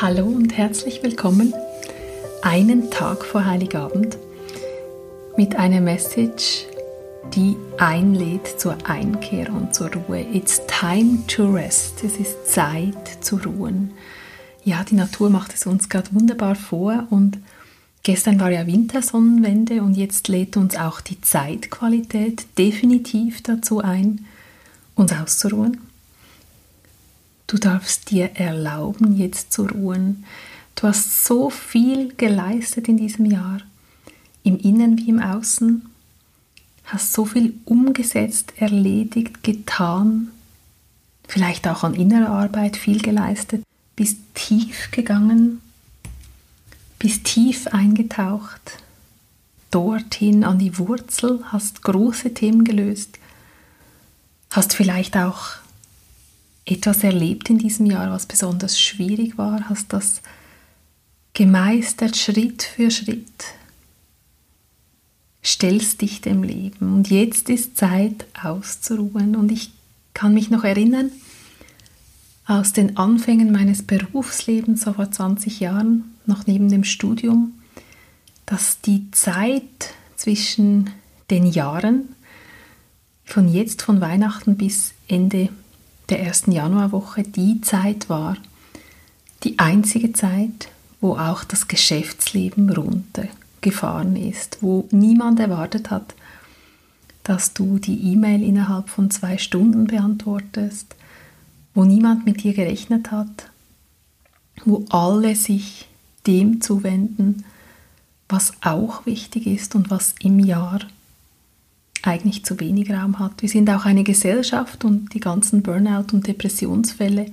Hallo und herzlich willkommen einen Tag vor Heiligabend mit einer Message, die einlädt zur Einkehr und zur Ruhe. It's time to rest. Es ist Zeit zu ruhen. Ja, die Natur macht es uns gerade wunderbar vor und gestern war ja Wintersonnenwende und jetzt lädt uns auch die Zeitqualität definitiv dazu ein, uns auszuruhen Du darfst dir erlauben, jetzt zu ruhen. Du hast so viel geleistet in diesem Jahr, im Innen wie im Außen, hast so viel umgesetzt, erledigt, getan, vielleicht auch an innerer Arbeit viel geleistet, bist tief gegangen, bist tief eingetaucht, dorthin an die Wurzel, hast große Themen gelöst, hast vielleicht auch etwas erlebt in diesem Jahr, was besonders schwierig war? Hast das gemeistert Schritt für Schritt? Stellst dich dem Leben und jetzt ist Zeit auszuruhen. Und ich kann mich noch erinnern, aus den Anfängen meines Berufslebens, so vor 20 Jahren, noch neben dem Studium, dass die Zeit zwischen den Jahren, von jetzt von Weihnachten bis Ende der ersten Januarwoche die Zeit war, die einzige Zeit, wo auch das Geschäftsleben runtergefahren ist, wo niemand erwartet hat, dass du die E-Mail innerhalb von zwei Stunden beantwortest, wo niemand mit dir gerechnet hat, wo alle sich dem zuwenden, was auch wichtig ist und was im Jahr eigentlich zu wenig Raum hat. Wir sind auch eine Gesellschaft und die ganzen Burnout- und Depressionsfälle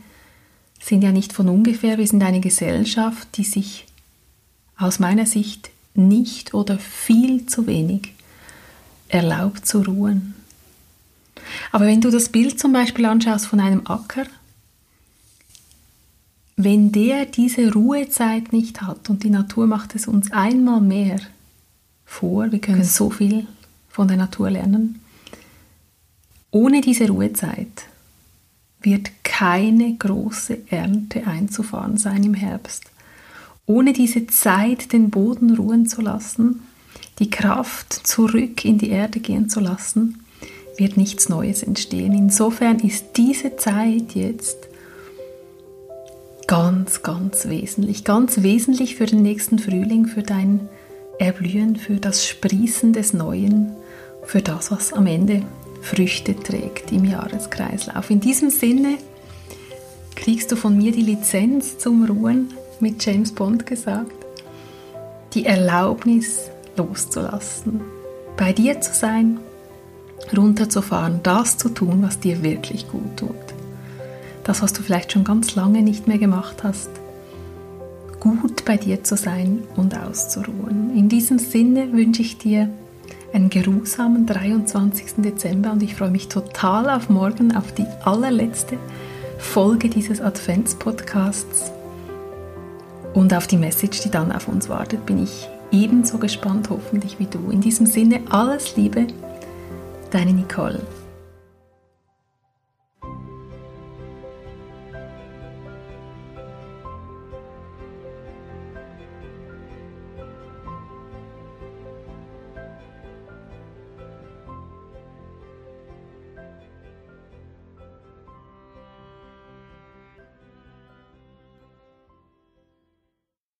sind ja nicht von ungefähr. Wir sind eine Gesellschaft, die sich aus meiner Sicht nicht oder viel zu wenig erlaubt zu ruhen. Aber wenn du das Bild zum Beispiel anschaust von einem Acker, wenn der diese Ruhezeit nicht hat und die Natur macht es uns einmal mehr vor, wir können so viel von der Natur lernen. Ohne diese Ruhezeit wird keine große Ernte einzufahren sein im Herbst. Ohne diese Zeit, den Boden ruhen zu lassen, die Kraft zurück in die Erde gehen zu lassen, wird nichts Neues entstehen. Insofern ist diese Zeit jetzt ganz, ganz wesentlich. Ganz wesentlich für den nächsten Frühling, für dein Erblühen, für das Sprießen des Neuen für das, was am Ende Früchte trägt im Jahreskreislauf. In diesem Sinne kriegst du von mir die Lizenz zum Ruhen, mit James Bond gesagt, die Erlaubnis loszulassen, bei dir zu sein, runterzufahren, das zu tun, was dir wirklich gut tut. Das, was du vielleicht schon ganz lange nicht mehr gemacht hast, gut bei dir zu sein und auszuruhen. In diesem Sinne wünsche ich dir einen geruhsamen 23. Dezember und ich freue mich total auf morgen, auf die allerletzte Folge dieses Adventspodcasts und auf die Message, die dann auf uns wartet, bin ich ebenso gespannt, hoffentlich wie du. In diesem Sinne, alles Liebe, deine Nicole.